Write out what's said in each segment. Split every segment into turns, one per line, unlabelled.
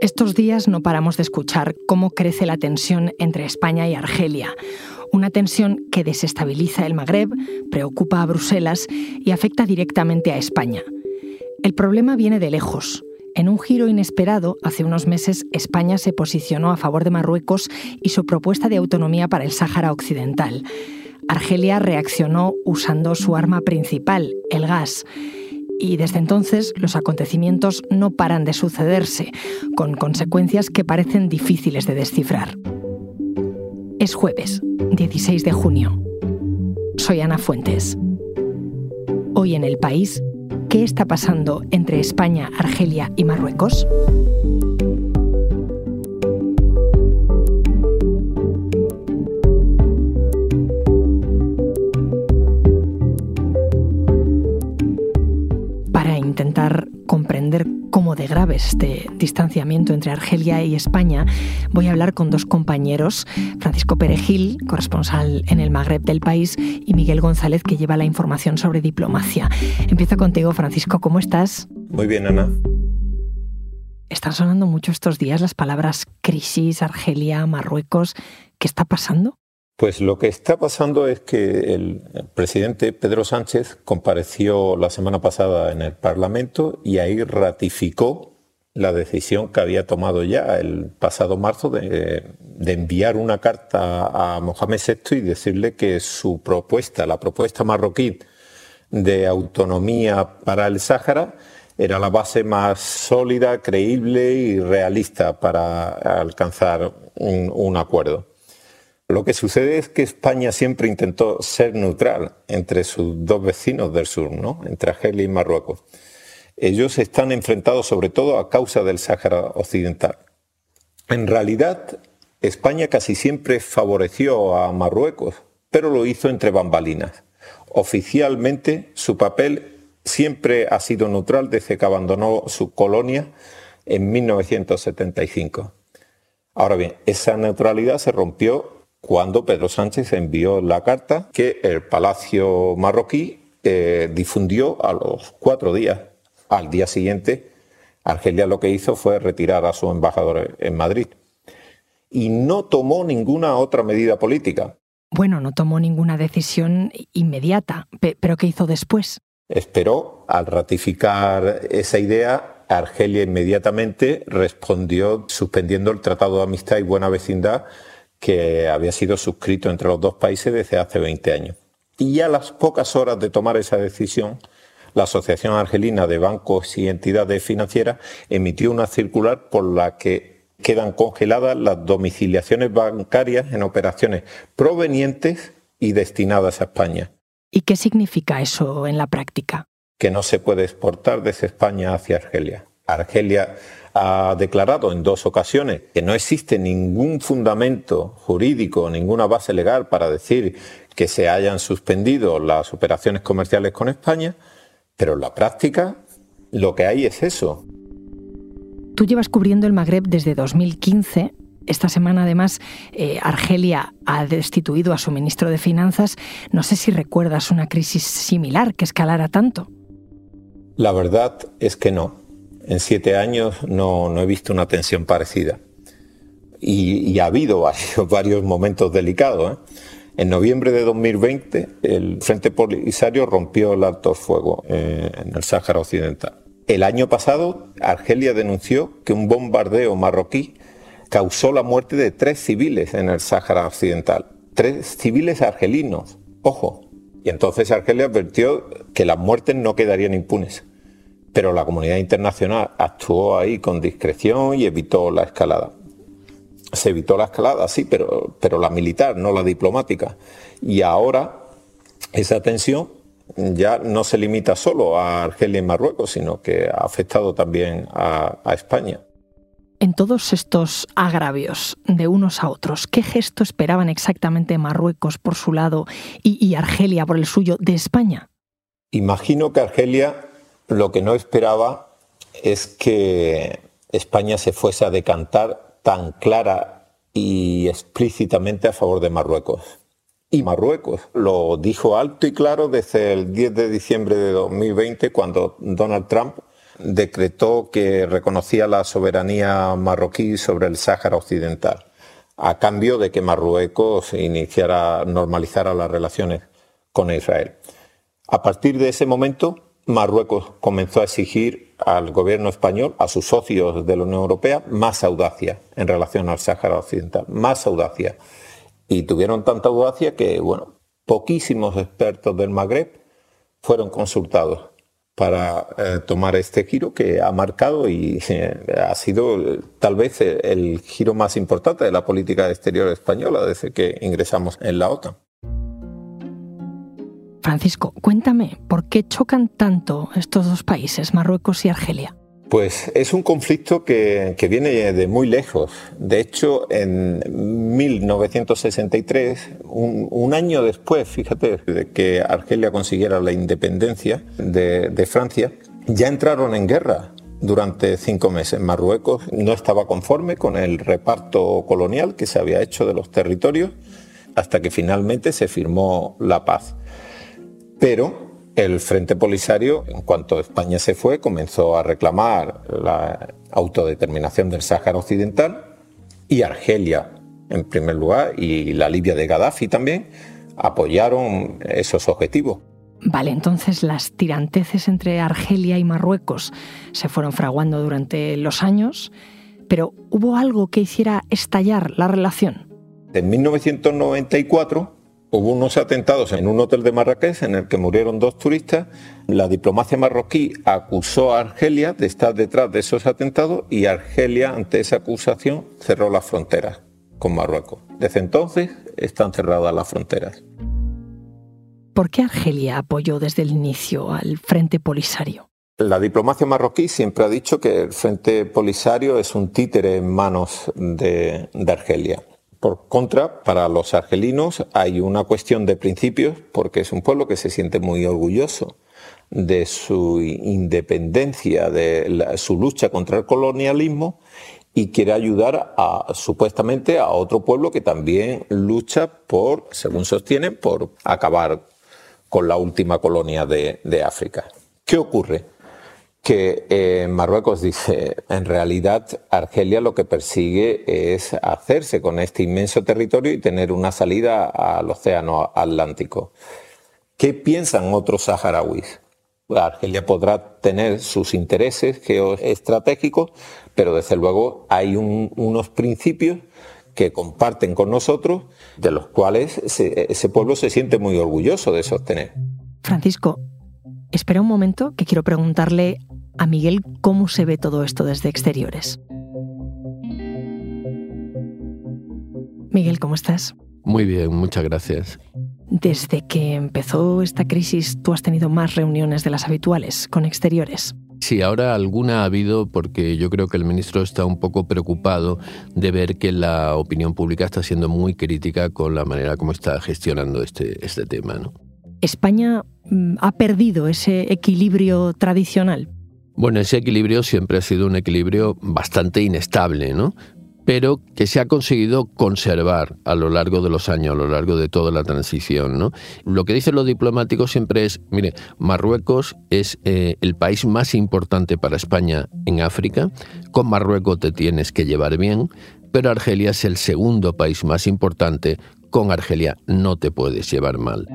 Estos días no paramos de escuchar cómo crece la tensión entre España y Argelia. Una tensión que desestabiliza el Magreb, preocupa a Bruselas y afecta directamente a España. El problema viene de lejos. En un giro inesperado, hace unos meses España se posicionó a favor de Marruecos y su propuesta de autonomía para el Sáhara Occidental. Argelia reaccionó usando su arma principal, el gas. Y desde entonces los acontecimientos no paran de sucederse, con consecuencias que parecen difíciles de descifrar. Es jueves, 16 de junio. Soy Ana Fuentes. Hoy en el país ¿Qué está pasando entre España, Argelia y Marruecos? Intentar comprender cómo de grave es este distanciamiento entre Argelia y España, voy a hablar con dos compañeros, Francisco Perejil, corresponsal en el Magreb del país, y Miguel González, que lleva la información sobre diplomacia. Empiezo contigo, Francisco, ¿cómo estás?
Muy bien, Ana.
Están sonando mucho estos días las palabras crisis, Argelia, Marruecos. ¿Qué está pasando?
Pues lo que está pasando es que el presidente Pedro Sánchez compareció la semana pasada en el Parlamento y ahí ratificó la decisión que había tomado ya el pasado marzo de, enviar una carta a Mohamed VI y decirle que su propuesta, la propuesta marroquí de autonomía para el Sáhara, era la base más sólida, creíble y realista para alcanzar un acuerdo. Lo que sucede es que España siempre intentó ser neutral entre sus dos vecinos del sur, ¿no? entre Argelia y Marruecos. Ellos están enfrentados sobre todo a causa del Sáhara Occidental. En realidad, España casi siempre favoreció a Marruecos, pero lo hizo entre bambalinas. Oficialmente, su papel siempre ha sido neutral desde que abandonó su colonia en 1975. Ahora bien, esa neutralidad se rompió cuando Pedro Sánchez envió la carta que el Palacio marroquí eh, difundió a los cuatro días. Al día siguiente, Argelia lo que hizo fue retirar a su embajador en Madrid. Y no tomó ninguna otra medida política.
Bueno, no tomó ninguna decisión inmediata, pero ¿qué hizo después?
Esperó, al ratificar esa idea, Argelia inmediatamente respondió suspendiendo el Tratado de Amistad y Buena Vecindad que había sido suscrito entre los dos países desde hace 20 años. Y ya a las pocas horas de tomar esa decisión, la Asociación Argelina de Bancos y Entidades Financieras emitió una circular por la que quedan congeladas las domiciliaciones bancarias en operaciones provenientes y destinadas a España.
¿Y qué significa eso en la práctica?
Que no se puede exportar desde España hacia Argelia. Argelia ha declarado en dos ocasiones que no existe ningún fundamento jurídico, ninguna base legal para decir que se hayan suspendido las operaciones comerciales con España, pero en la práctica lo que hay es eso.
Tú llevas cubriendo el Magreb desde 2015. Esta semana, además, eh, Argelia ha destituido a su ministro de Finanzas. No sé si recuerdas una crisis similar que escalara tanto.
La verdad es que no en siete años no, he visto una tensión parecida. Y, ha habido varios, momentos delicados. ¿eh? En noviembre de 2020, el Frente Polisario rompió el alto fuego eh, en el Sáhara Occidental. El año pasado, Argelia denunció que un bombardeo marroquí causó la muerte de tres civiles en el Sáhara Occidental. Tres civiles argelinos, ojo. Y entonces Argelia advirtió que las muertes no quedarían impunes pero la comunidad internacional actuó ahí con discreción y evitó la escalada. Se evitó la escalada, sí, pero, pero la militar, no la diplomática. Y ahora esa tensión ya no se limita solo a Argelia y Marruecos, sino que ha afectado también a, España.
En todos estos agravios de unos a otros, ¿qué gesto esperaban exactamente Marruecos por su lado y Argelia por el suyo de España?
Imagino que Argelia lo que no esperaba es que España se fuese a decantar tan clara y explícitamente a favor de Marruecos. Y Marruecos lo dijo alto y claro desde el 10 de diciembre de 2020 cuando Donald Trump decretó que reconocía la soberanía marroquí sobre el Sáhara Occidental, a cambio de que Marruecos iniciara, normalizara las relaciones con Israel. A partir de ese momento, Marruecos comenzó a exigir al gobierno español, a sus socios de la Unión Europea, más audacia en relación al Sáhara Occidental, más audacia. Y tuvieron tanta audacia que, bueno, poquísimos expertos del Magreb fueron consultados para eh, tomar este giro que ha marcado y eh, ha sido eh, tal vez el giro más importante de la política exterior española desde que ingresamos en la OTAN.
Francisco, cuéntame, ¿por qué chocan tanto estos dos países, Marruecos y Argelia?
Pues es un conflicto que, viene de muy lejos. De hecho, en 1963, un, año después, fíjate, de que Argelia consiguiera la independencia de, de Francia, ya entraron en guerra durante cinco meses. Marruecos no estaba conforme con el reparto colonial que se había hecho de los territorios hasta que finalmente se firmó la paz. Pero el Frente Polisario, en cuanto España se fue, comenzó a reclamar la autodeterminación del Sáhara Occidental y Argelia, en primer lugar, y la Libia de Gaddafi también, apoyaron esos objetivos.
Vale, entonces las tiranteces entre Argelia y Marruecos se fueron fraguando durante los años, pero ¿hubo algo que hiciera estallar la relación?
En 1994 Hubo unos atentados en un hotel de Marrakech en el que murieron dos turistas. La diplomacia marroquí acusó a Argelia de estar detrás de esos atentados y Argelia, ante esa acusación, cerró las fronteras con Marruecos. Desde entonces están cerradas las fronteras.
¿Por qué Argelia apoyó desde el inicio al Frente Polisario?
La diplomacia marroquí siempre ha dicho que el Frente Polisario es un títere en manos de, de Argelia. Por contra, para los argelinos hay una cuestión de principios, porque es un pueblo que se siente muy orgulloso de su independencia, de su lucha contra el colonialismo y quiere ayudar supuestamente a otro pueblo que también lucha por, según sostienen, por acabar con la última colonia de África. ¿Qué ocurre? Que eh, Marruecos dice, en realidad Argelia lo que persigue es hacerse con este inmenso territorio y tener una salida al Océano Atlántico. ¿Qué piensan otros saharauis? Argelia podrá tener sus intereses geoestratégicos, pero desde luego hay unos principios que comparten con nosotros, de los cuales ese pueblo se siente muy orgulloso de sostener.
Francisco, espera un momento que quiero preguntarle a Miguel cómo se ve todo esto desde exteriores. Miguel, ¿cómo estás?
Muy bien, muchas gracias.
Desde que empezó esta crisis, ¿tú has tenido más reuniones de las habituales con exteriores?
Sí, ahora alguna ha habido porque yo creo que el ministro está un poco preocupado de ver que la opinión pública está siendo muy crítica con la manera como está gestionando este, este tema. ¿no?
¿España mm, ha perdido ese equilibrio tradicional?
Bueno, ese equilibrio siempre ha sido un equilibrio bastante inestable, ¿no? pero que se ha conseguido conservar a lo largo de los años, a lo largo de toda la transición. ¿no? Lo que dicen los diplomáticos siempre es, mire, Marruecos es eh, el país más importante para España en África, con Marruecos te tienes que llevar bien, pero Argelia es el segundo país más importante, con Argelia no te puedes llevar mal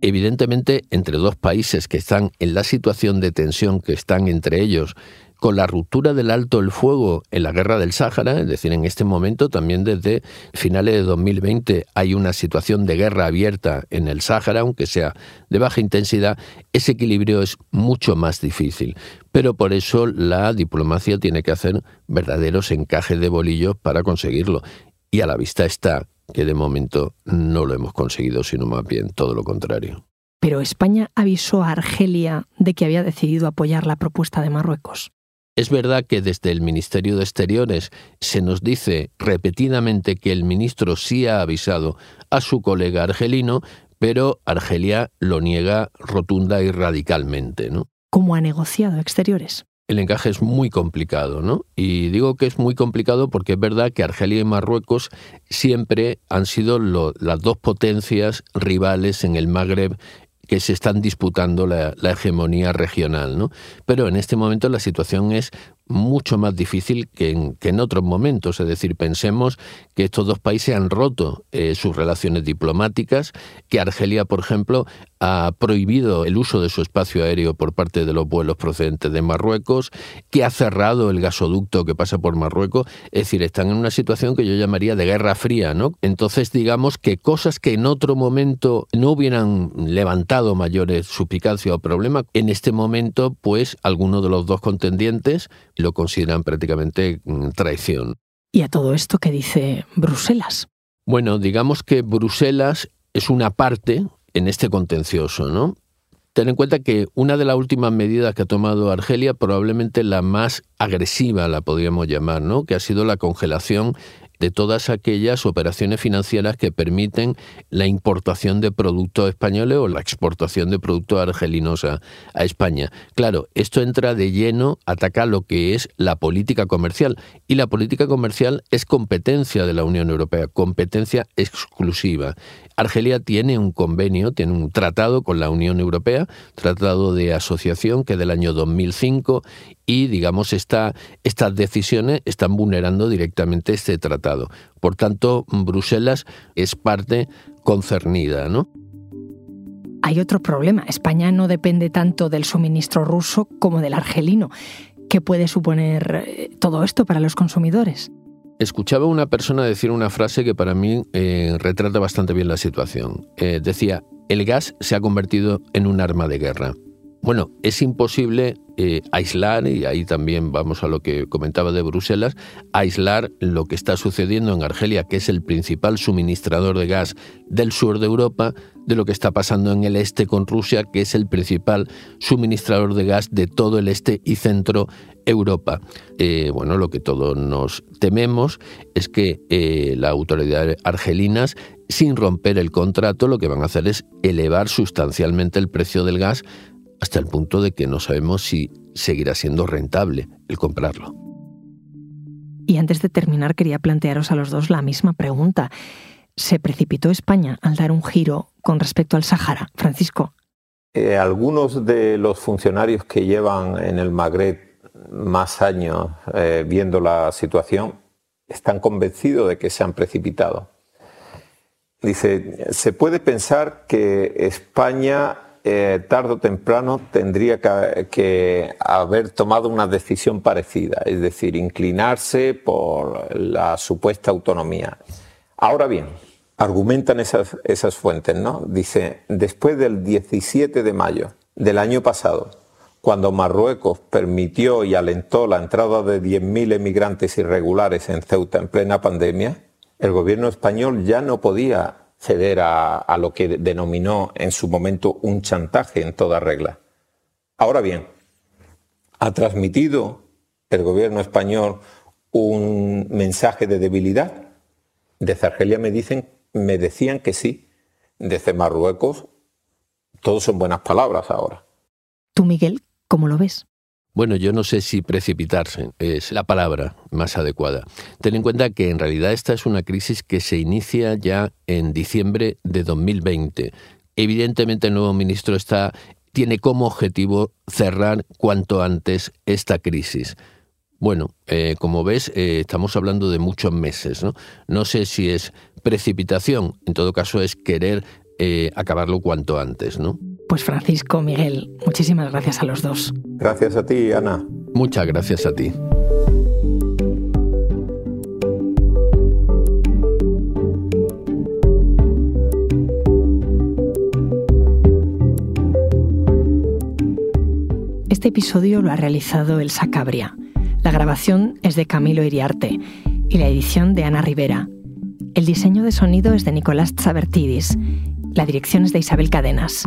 evidentemente entre dos países que están en la situación de tensión que están entre ellos, con la ruptura del alto el fuego en la guerra del Sáhara, es decir, en este momento también desde finales de 2020 hay una situación de guerra abierta en el Sáhara, aunque sea de baja intensidad, ese equilibrio es mucho más difícil. Pero por eso la diplomacia tiene que hacer verdaderos encajes de bolillos para conseguirlo. Y a la vista está que de momento no lo hemos conseguido, sino más bien todo lo contrario.
Pero España avisó a Argelia de que había decidido apoyar la propuesta de Marruecos.
Es verdad que desde el Ministerio de Exteriores se nos dice repetidamente que el ministro sí ha avisado a su colega argelino, pero Argelia lo niega rotunda y radicalmente, ¿no?
¿Cómo ha negociado Exteriores?
El encaje es muy complicado, ¿no? Y digo que es muy complicado porque es verdad que Argelia y Marruecos siempre han sido las dos potencias rivales en el Magreb que se están disputando la, hegemonía regional. ¿no? Pero en este momento la situación es mucho más difícil que en, que en, otros momentos. Es decir, pensemos que estos dos países han roto eh, sus relaciones diplomáticas, que Argelia, por ejemplo, ha prohibido el uso de su espacio aéreo por parte de los vuelos procedentes de Marruecos, que ha cerrado el gasoducto que pasa por Marruecos. Es decir, están en una situación que yo llamaría de guerra fría, ¿no? Entonces, digamos que cosas que en otro momento no hubieran levantado mayores suspicacias o problemas, en este momento, pues, alguno de los dos contendientes lo consideran prácticamente mm, traición.
¿Y a todo esto qué dice Bruselas?
Bueno, digamos que Bruselas es una parte en este contencioso, ¿no? Ten en cuenta que una de las últimas medidas que ha tomado Argelia, probablemente la más agresiva, la podríamos llamar, ¿no? que ha sido la congelación de todas aquellas operaciones financieras que permiten la importación de productos españoles o la exportación de productos argelinos a, España. Claro, esto entra de lleno, ataca lo que es la política comercial y la política comercial es competencia de la Unión Europea, competencia exclusiva. Argelia tiene un convenio, tiene un tratado con la Unión Europea, tratado de asociación que es del año 2005 y digamos esta, estas decisiones están vulnerando directamente este tratado. Por tanto, Bruselas es parte concernida, ¿no?
Hay otro problema. España no depende tanto del suministro ruso como del argelino. ¿Qué puede suponer eh, todo esto para los consumidores?
escuchaba una persona decir una frase que para mí eh, retrata bastante bien la situación. Eh, decía, el gas se ha convertido en un arma de guerra. Bueno, es imposible eh, aislar, y ahí también vamos a lo que comentaba de Bruselas, aislar lo que está sucediendo en Argelia, que es el principal suministrador de gas del sur de Europa, de lo que está pasando en el este con Rusia, que es el principal suministrador de gas de todo el este y centro Europa. Eh, bueno, lo que todos nos tememos es que eh, las autoridades argelinas, sin romper el contrato, lo que van a hacer es elevar sustancialmente el precio del gas hasta el punto de que no sabemos si seguirá siendo rentable el comprarlo.
Y antes de terminar, quería plantearos a los dos la misma pregunta. ¿Se precipitó España al dar un giro con respecto al Sáhara? Francisco.
Eh, algunos de los funcionarios que llevan en el Magreb más años eh, viendo la situación están convencidos de que se han precipitado. Dice, se puede pensar que España eh, tarde o temprano tendría que, haber tomado una decisión parecida, es decir, inclinarse por la supuesta autonomía. Ahora bien, argumentan esas, esas fuentes, ¿no? Dice, después del 17 de mayo del año pasado, cuando Marruecos permitió y alentó la entrada de 10.000 emigrantes irregulares en Ceuta en plena pandemia, el gobierno español ya no podía ceder a, lo que denominó en su momento un chantaje en toda regla. Ahora bien, ¿ha transmitido el gobierno español un mensaje de debilidad? Desde Argelia me, dicen, me decían que sí. Desde Marruecos, todos son buenas palabras ahora.
¿Tú, Miguel, cómo lo ves?
Bueno, yo no sé si precipitarse es la palabra más adecuada. Ten en cuenta que en realidad esta es una crisis que se inicia ya en diciembre de 2020. Evidentemente el nuevo ministro está, tiene como objetivo cerrar cuanto antes esta crisis. Bueno, eh, como ves, eh, estamos hablando de muchos meses. ¿no? no sé si es precipitación, en todo caso es querer eh, acabarlo cuanto antes, ¿no?
Pues Francisco, Miguel, muchísimas gracias a los dos.
Gracias a ti, Ana.
Muchas gracias a ti.
Este episodio lo ha realizado Elsa Cabria. La grabación es de Camilo Iriarte y la edición de Ana Rivera. El diseño de sonido es de Nicolás Tsabertidis. La dirección es de Isabel Cadenas.